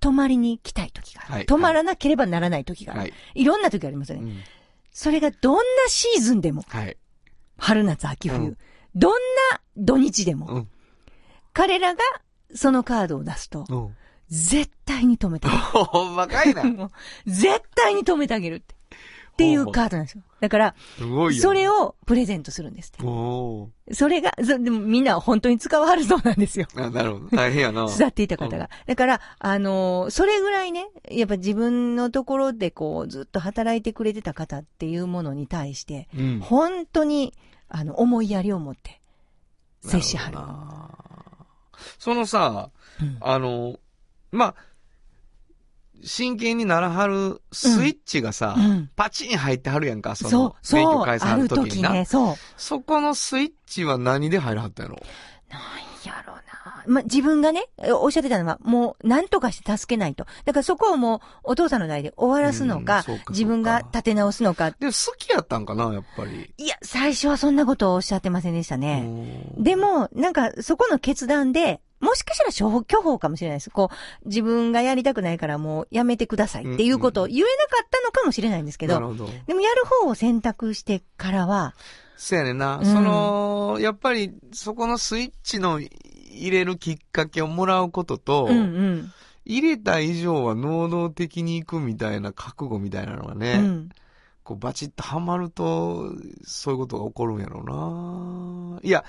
泊まりに来たい時がある。はい泊まらなければならない時がある。はいい、ろんな時ありますよね。うんそれがどんなシーズンでも、はい。春夏秋冬、うんどんな土日でも、うん。彼らがそのカードを出すと、うん。絶対に止めてあげる。ほんまかいな。もう絶対に止めてあげるって。っていうカードなんですよ。だから。それをプレゼントするんですって。それが、そでもみんな本当に使わはるそうなんですよ。あ、なるほど。大変やな。巣立っていた方が。だから、あのーそれぐらいね、やっぱ自分のところでこう、ずっと働いてくれてた方っていうものに対して、うん。本当に、あの、思いやりを持って、接しはる。なるそのさ、うんあの、まあ、真剣にならはるスイッチがさ、うんパチン入ってはるやんか、その、、そう、免許返さはあるる時にな。時ね、そう。そこのスイッチは何で入らはったんやろなんやろうな。ま、自分がね、おっしゃってたのは、もう、何とかして助けないと。だからそこをもう、お父さんの代で終わらすのか、うんか自分が立て直すのか。で、好きやったんかな、やっぱり。いや、最初はそんなことをおっしゃってませんでしたね。うんでも、なんか、そこの決断で、もしかしたら処方、巨方かもしれないです。こう、自分がやりたくないからもうやめてくださいっていうことを言えなかったのかもしれないんですけど、なるほど。でもやる方を選択してからは、そうやねんな。うんその、やっぱり、そこのスイッチの入れるきっかけをもらうことと、うんうん。入れた以上は能動的に行くみたいな覚悟みたいなのがね、うん。こうバチッとハマると、そういうことが起こるんやろうな。いや、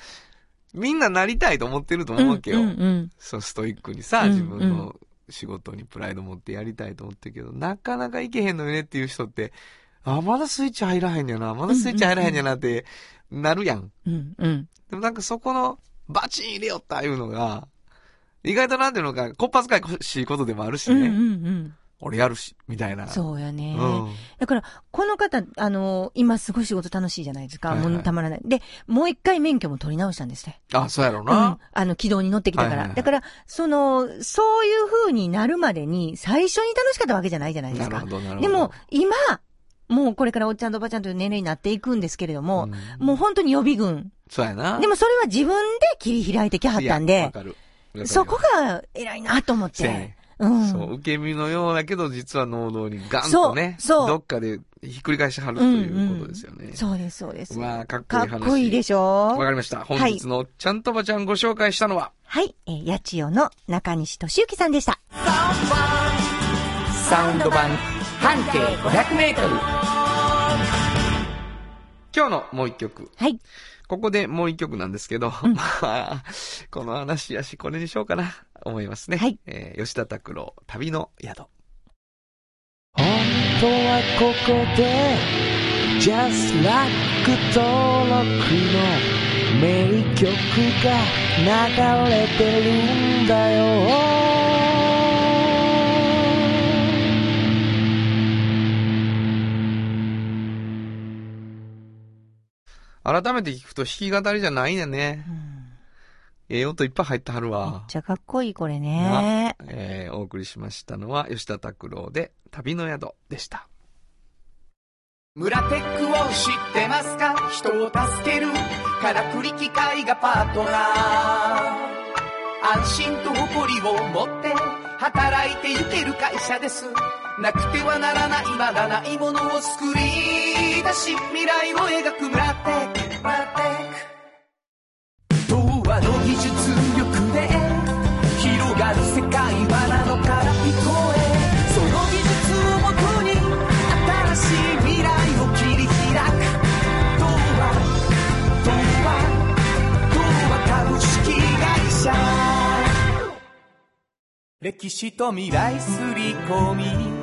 みんななりたいと思ってると思うわけよ。うんうんそう、ストイックにさ、うん自分の仕事にプライド持ってやりたいと思ってるけど、なかなかいけへんのよねっていう人って、あ、まだスイッチ入らへんやな、まだスイッチ入らへんやなって、なるやん。うん。うん。でもなんかそこの、バチン入れよったいうのが、意外となんていうのか、こっぱずかいしいことでもあるしね。うんうんうん。俺やるし、みたいな。そうやね。うん。だから、この方、あの今すごい仕事楽しいじゃないですか。はいはいもうたまらない。で、もう一回免許も取り直したんですね。あ、そうやろううんな。。あの、軌道に乗ってきたから。はいはいはいだから、その、そういう風になるまでに、最初に楽しかったわけじゃないじゃないですかなるほ。ど、なるほど。でも、今、もうこれからおっちゃんとおばちゃんという年齢になっていくんですけれども、うんもう本当に予備軍。そうやな。でもそれは自分で切り開いてきはったんでそこが偉いなと思ってそそう、受け身のようだけど、実は能動にガンとね、そうどっかでひっくり返しはるということですよね。そうです、そうです。うわあかっこいい話。かっこいいでしょ？わかりました。本日のちゃんとばちゃんご紹介したのは、はい、えー、八千代の中西俊之さんでした。サウンド版半径500メートル今日のもう一曲。はい。ここでもう一曲なんですけど、まあ、この話やし、これにしようかな、思いますね。はい。えー吉田拓郎、旅の宿。本当はここで Just Like 登録の名曲が流れてるんだよ改めて聞くと弾き語りじゃないねんね。ええ音いっぱい入ってはるめっわ。ちゃかっこいい、これね。えーお送りしましたのは吉田拓郎で旅の宿でした。村テックを知ってますか？人を助けるからくり機械がパートナー安心と誇りを持って働いてゆける会社ですなくてはならないまだないものを作り出し未来を描く。ブラテックブラテック童話の技術力で広がる世界はなのから聞こえその技術をもとに新しい未来を切り開く。童話。童話童話株式会社。歴史と未来すり込み。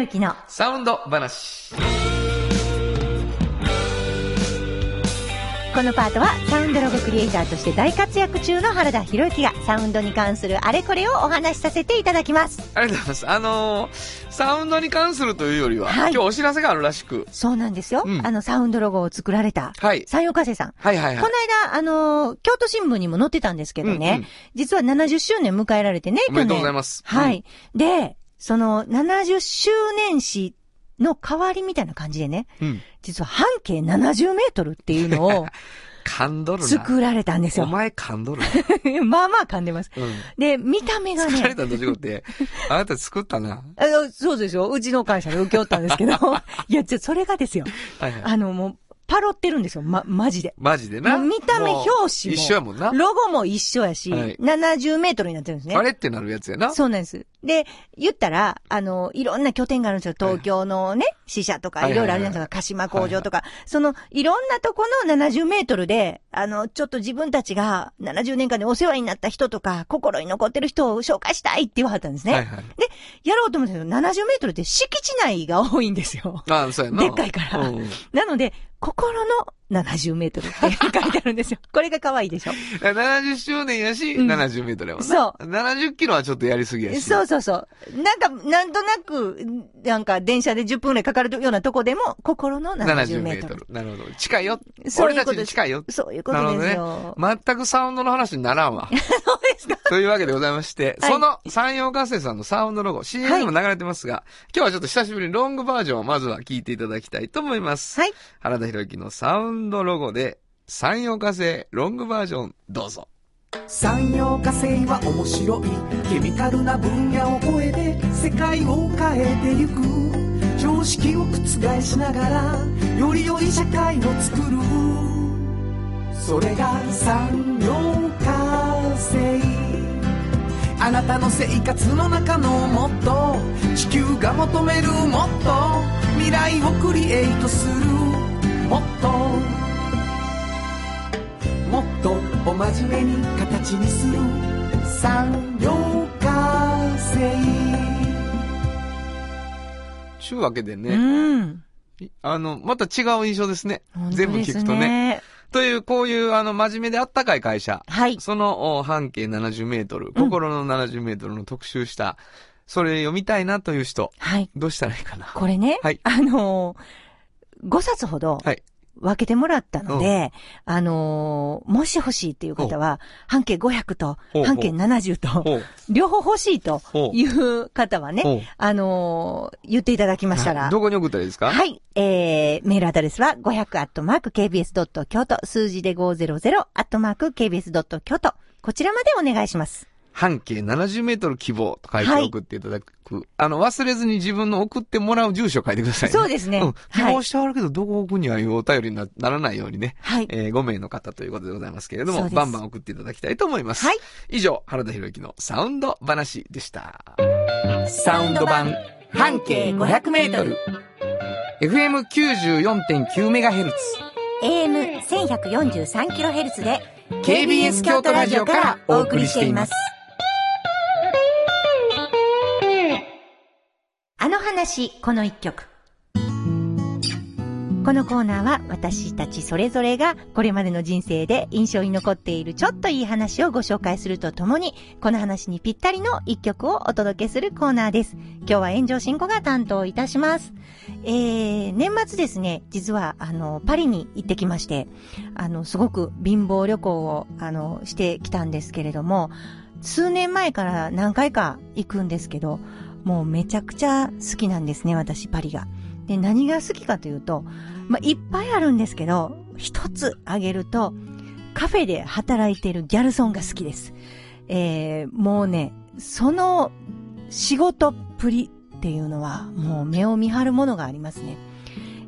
原田博之のサウンド話。このパートはサウンドロゴクリエイターとして大活躍中の原田博之がサウンドに関するあれこれをお話しさせていただきます。ありがとうございます。あのーサウンドに関するというよりは、はい今日お知らせがあるらしく。そうなんですよ。うんあのサウンドロゴを作られたはい。山陽火星さん。はいはいはい。この間、あのー京都新聞にも載ってたんですけどね、うんうん実は70周年迎えられてね、おめでとうございます。はい。で、その70周年誌の代わりみたいな感じでね、うん。うん。実は半径70メートルっていうのを 噛んどるな。作られたんですよ。お前噛んどるな。まあまあ噛んでます。うん。で、見た目がね、作られたと違って、あなた作ったな。あのそうですよ。うちの会社で受け負ったんですけど、いや、じゃそれがですよ。はいはい。あの、もう、パロってるんですよ。ま、マジで。マジでな。見た目表紙も一緒やもんな。ロゴも一緒やし、はい70メートルになってるんですね。あれってなるやつやな。そうなんです。で、言ったら、あの、いろんな拠点があるんですよ。東京のね、支社とか、はいいろいろあるじゃないですか。鹿島工場とか。その、いろんなとこの70メートルで、あの、ちょっと自分たちが70年間でお世話になった人とか、心に残ってる人を紹介したいって言わはったんですね。はいはい。やろうと思うんですけど、70メートルって敷地内が多いんですよ。ああ、そうやな。でっかいからうんうんなので、心の70メートルって書いてあるんですよ。これが可愛いでしょ。70周年やし、うん70メートルやもんな。そう70キロはちょっとやりすぎやし。そうそうそう。なんか、なんとなく、なんか電車で10分くらいかかるようなとこでも、心の70 70メートル。メートル。なるほど。近いよ。俺たちそういうことですに近いよ。そういうことですなるよ。全くサウンドの話にならんわ。そうですかというわけでございまして、はいその山陽火星さんのサウンドロゴ、CM にも流れてますが、今日はちょっと久しぶりにロングバージョンをまずは聞いていただきたいと思います。はい。原田博之のサウンドロゴで、山陽火星ロングバージョン、どうぞ。産業化成は面白い。ケミカルな分野を超えて世界を変えてゆく。常識を覆しながらより良い社会を作る。それが産業化成あなたの生活の中のもっと地球が求めるもっと未来をクリエイトする。もっともっとお真面目に形にする産業化成ちゅうわけでうね、ん。あの、また違う印象ですね。本当全部聞くとね。。という、こういう、あの、真面目であったかい会社。はい。そのお半径70メートル、心の70メートルの特集した、それ読みたいなという人、はい。どうしたらいいかな。これね、はいあのー、5冊ほどはい。分けてもらったので、あのーもし欲しいっていう方は、半径500と半径70と。両方欲しいという方はね、あのー言っていただきましたら、どこに送ったらいいですか？はい。えー、メールアドレスは500アットマーク KBS ドット京都、数字で500アットマーク KBS ドット京都。こちらまでお願いします。半径70メートル希望と書いて送っていただく。あの、忘れずに自分の送ってもらう住所を書いてくださいね。そうですねん。希はい望してあるけど、どこ送るにはいうお便りになならないようにね。はい。えー5名の方ということでございますけれども、バンバン送っていただきたいと思います。はい。以上、原田博之のサウンド話でした。サウンド版半径500メートル FM94.9MHz。AM1143kHz で KBS 京都ラジオからお送りしています。あの話、この一曲。このコーナーは私たちそれぞれがこれまでの人生で印象に残っているちょっといい話をご紹介するとともに、この話にぴったりの一曲をお届けするコーナーです。今日は炎上進行が担当いたします。えー、年末ですね、実はあの、パリに行ってきまして、あの、すごく貧乏旅行をあの、してきたんですけれども、数年前から何回か行くんですけど、もうめちゃくちゃ好きなんですね、私、パリが。で、何が好きかというと、まあ、いっぱいあるんですけど、一つ挙げると、カフェで働いてるギャルソンが好きです。えー、もうね、その仕事っぷりっていうのは、もう目を見張るものがありますね。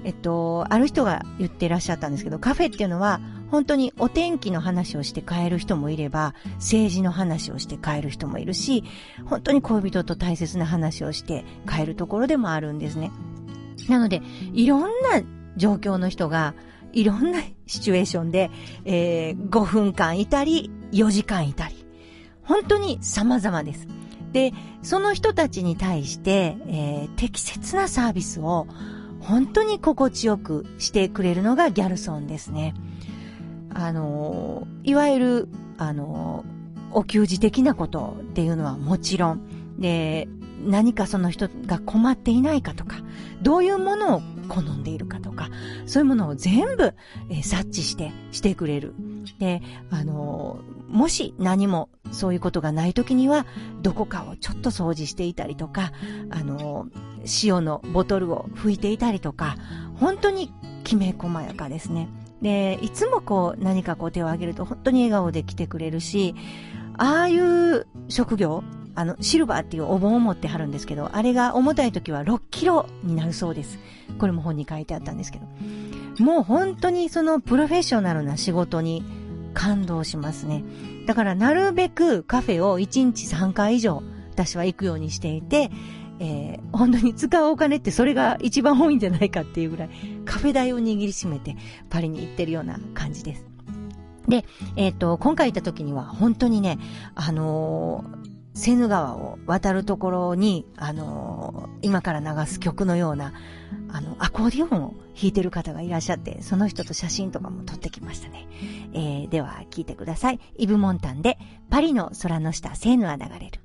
えっと、ある人が言ってらっしゃったんですけど、カフェっていうのは、本当にお天気の話をして帰る人もいれば、政治の話をして帰る人もいるし、本当に恋人と大切な話をして帰るところでもあるんですね。なので、いろんな状況の人が、いろんなシチュエーションで、えー、5分間いたり、4時間いたり。本当に様々です。で、その人たちに対して、えー、適切なサービスを本当に心地よくしてくれるのがギャルソンですね。あの、いわゆる、あの、お給仕的なことっていうのはもちろん、で、何かその人が困っていないかとか、どういうものを好んでいるかとか、そういうものを全部、え、察知して、してくれる。で、あの、もし何もそういうことがない時には、どこかをちょっと掃除していたりとか、あのー、塩のボトルを拭いていたりとか、本当にきめ細やかですね。で、いつもこう何かこう手を挙げると本当に笑顔で来てくれるし、ああいう職業、あの、シルバーっていうお盆を持ってはるんですけど、あれが重たい時は6キロになるそうです。これも本に書いてあったんですけど。もう本当にそのプロフェッショナルな仕事に感動しますね。だからなるべくカフェを1日3回以上私は行くようにしていて、えー、本当に使うお金ってそれが一番多いんじゃないかっていうぐらい、カフェ代を握りしめてパリに行ってるような感じです。で、えっ、ー、と、今回行った時には本当にね、あのー、セヌ川を渡るところに、あのー、今から流す曲のような、あの、アコーディオンを弾いてる方がいらっしゃって、その人と写真とかも撮ってきましたね。えー、では聞いてください。イブ・モンタンで、パリの空の下、セーヌは流れる。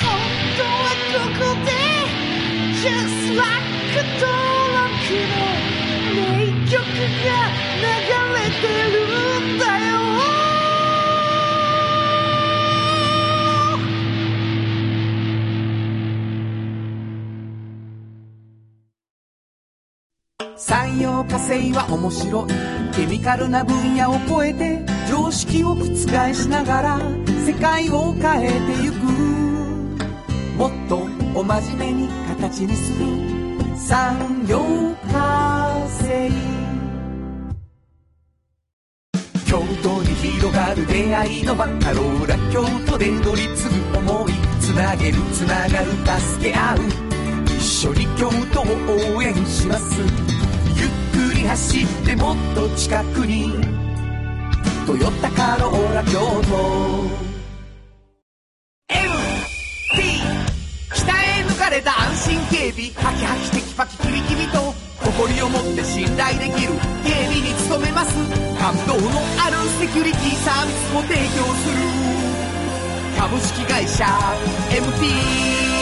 本当はここで Just like 登録の名曲が流れてるんだよ。産業化成は面白い。ケミカルな分野を超えて常識を覆しながら世界を変えてゆく。もっとお真面目に形にする。産業化成京都に広がる出会いのバカローラ京都で乗り継ぐ思いつなげるつながる助け合う。一緒に京都を応援します。ゆっくり走ってもっと近くに「トヨタカローラ京都」ハキハキテキパキキビキビと誇りを持って信頼できる警備に努めます。感動のあるセキュリティサービスを提供する。株式会社 MT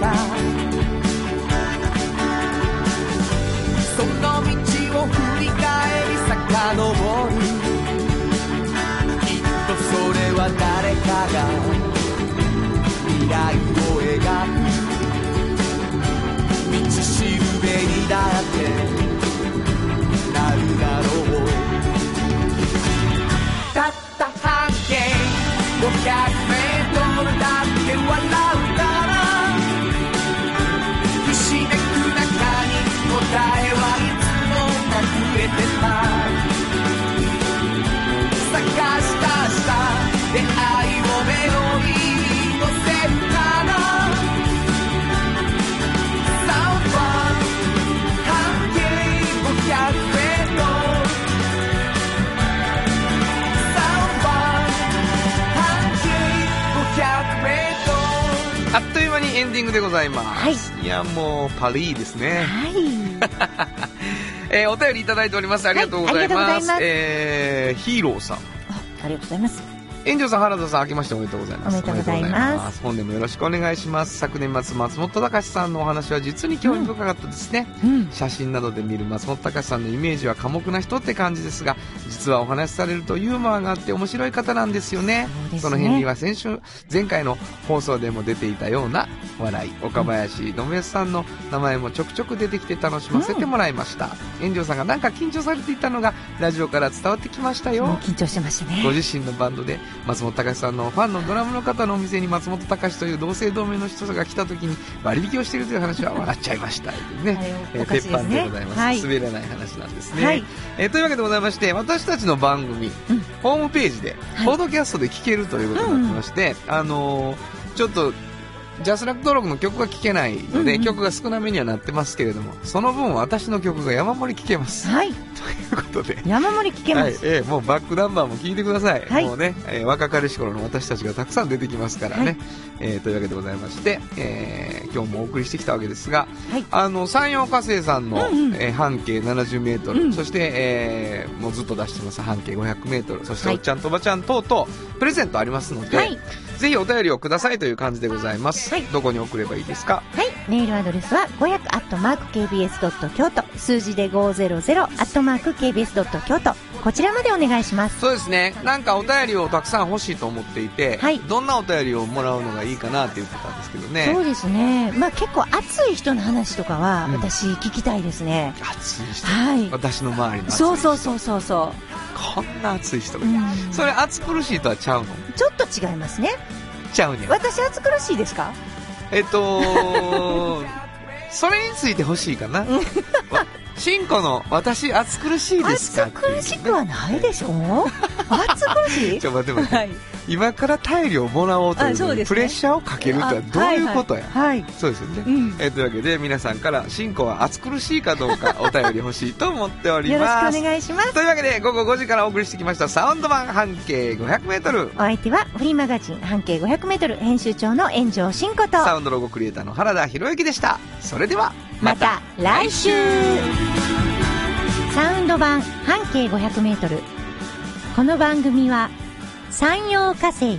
たその道を振り返り遡るきっとそれは誰かが。未来を描く。道しるべにだって。あっという間にエンディングでございます。はいいや、もう、パリーですね。はい。えーお便りいただいております。ありがとうございます。ございますえーヒーローさん。あありがとうございます。炎上さん、原田さん、明けましておめでとうございます。おめでとうございます本年もよろしくお願いします。昨年末、松本隆さんのお話は実に興味深かったですね。うん。写真などで見る松本隆さんのイメージは寡黙な人って感じですが、実はお話しされるとユーモアがあって面白い方なんですよね。そねその辺には先週、前回の放送でも出ていたような笑い、岡林信康さんの名前もちょくちょく出てきて楽しませてもらいました。炎上さんがなんか緊張されていたのがラジオから伝わってきましたよ。緊張してましたね。ご自身のバンドで松本隆さんのファンのドラムの方のお店に松本隆という同姓同名の人が来た時に割引をしているという話は笑っちゃいました。ね。えね。鉄板でございます、はい。滑らない話なんですね、はい。えーというわけでございまして私たちの番組、うん。ホームページで、はい。ポッドキャストで聴けるということになってまして、あのーちょっとジャスラック登録の曲が聴けないので、うんうん。曲が少なめにはなってますけれどもその分私の曲が山盛り聴けます、はい。ということで。山盛り聞けまはい。す。えーもうバックナンバーも聞いてください、はい。もうね、えー若かりし頃の私たちがたくさん出てきますからね、はい。えーというわけでございまして、えー今日もお送りしてきたわけですが、はい。あの山陽火星さんの、うんうん。えー半径70メートル、うん。そして、えーもうずっと出してます半径500メートルそしてはい。おっちゃんとおばちゃん等々プレゼントありますので、はいぜひお便りをくださいという感じでございます、はいどこに送ればいいですか？はい。メールアドレスは500アットマーク KBS ドット京都。数字で500アットマーク KBS ドット京都。こちらまでお願いします。そうですねなんかお便りをたくさん欲しいと思っていて、はいどんなお便りをもらうのがいいかなって言ってたんですけどねそうですね。まあ結構熱い人の話とかはうん私聞きたいですね。熱い人？はい。私の周りのそうそうそうそうそこんな熱い人がう。いる、うんそれ熱苦しいとはちゃうの？ちょっと違いますね。ちゃうねん。私暑苦しいですか？えっと それについて欲しいかな わしんこの私暑苦しいですか？暑苦しくはないでしょ？暑苦しい？ちょ待って待って、はい。今からタイルをもらおうというね。プレッシャーをかけるとはどういうことや、はいはい。はいそうですよね、うん。えーというわけで皆さんからしんこは暑苦しいかどうかお便り欲しいと思っておりよろしますくお願いします。というわけで午後5時からお送りしてきましたサウンド版半径 500m お相手はフリーマガジン半径500メートル。編集長の炎上真子と、サウンドロゴクリエイターの原田博之でしたそれではまた来週サウンド版半径500メートル。この番組は山陽火星、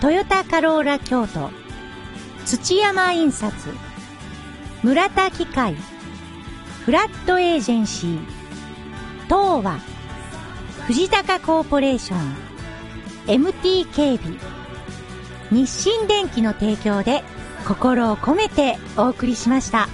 トヨタカローラ京都、土山印刷、村田機械、フラットエージェンシー、東和、藤高コーポレーション、MT 警備、日清電機の提供で心を込めてお送りしました。